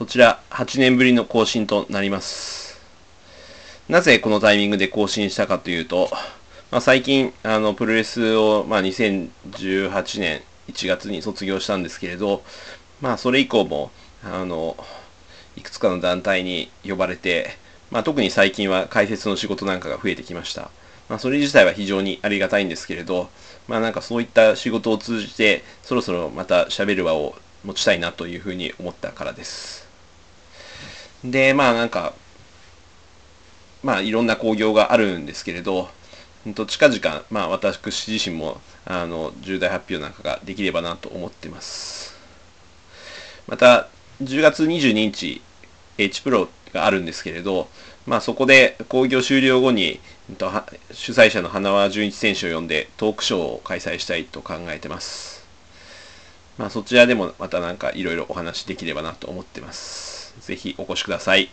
こちら8年ぶりの更新となります。なぜこのタイミングで更新したかというと、まあ、最近、あの、プロレスを、まあ、2018年1月に卒業したんですけれど、まあ、それ以降も、あの、いくつかの団体に呼ばれて、まあ、特に最近は解説の仕事なんかが増えてきました。まあ、それ自体は非常にありがたいんですけれど、まあ、なんかそういった仕事を通じて、そろそろまた喋る場を持ちたいなというふうに思ったからです。で、まあなんか、まあいろんな興行があるんですけれど、と近々、まあ私自身も、あの、重大発表なんかができればなと思ってます。また、10月22日、H プロがあるんですけれど、まあそこで興行終了後に、主催者の花輪純一選手を呼んでトークショーを開催したいと考えてます。まあそちらでもまたなんかいろいろお話できればなと思ってます。ぜひお越しください。